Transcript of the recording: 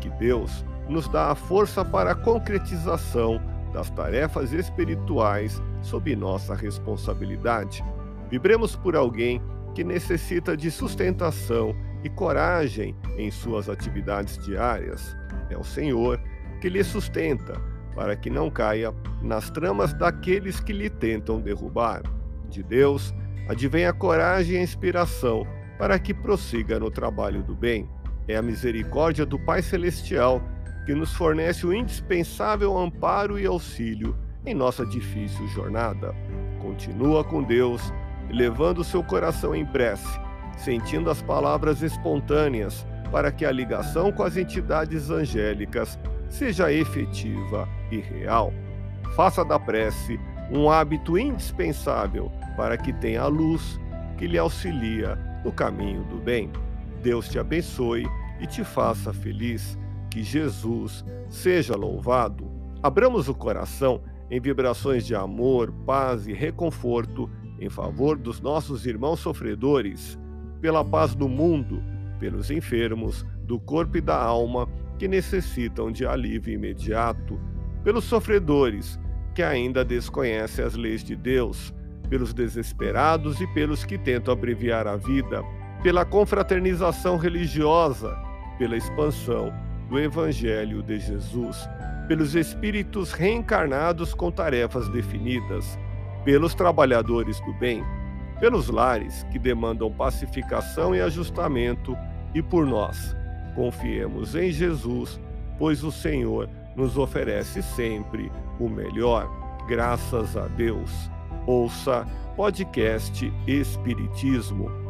que Deus nos dá a força para a concretização das tarefas espirituais sob nossa responsabilidade. Vibremos por alguém que necessita de sustentação e coragem em suas atividades diárias. É o Senhor que lhe sustenta para que não caia nas tramas daqueles que lhe tentam derrubar. De Deus advém a coragem e a inspiração para que prossiga no trabalho do bem. É a misericórdia do Pai Celestial que nos fornece o indispensável amparo e auxílio em nossa difícil jornada. Continua com Deus, levando seu coração em prece, sentindo as palavras espontâneas para que a ligação com as entidades angélicas seja efetiva e real. Faça da prece um hábito indispensável para que tenha a luz que lhe auxilia no caminho do bem. Deus te abençoe e te faça feliz. Que Jesus seja louvado. Abramos o coração em vibrações de amor, paz e reconforto em favor dos nossos irmãos sofredores, pela paz do mundo, pelos enfermos do corpo e da alma que necessitam de alívio imediato, pelos sofredores que ainda desconhecem as leis de Deus, pelos desesperados e pelos que tentam abreviar a vida, pela confraternização religiosa, pela expansão do Evangelho de Jesus pelos espíritos reencarnados com tarefas definidas, pelos trabalhadores do bem, pelos lares que demandam pacificação e ajustamento, e por nós. Confiemos em Jesus, pois o Senhor nos oferece sempre o melhor. Graças a Deus. Ouça podcast Espiritismo.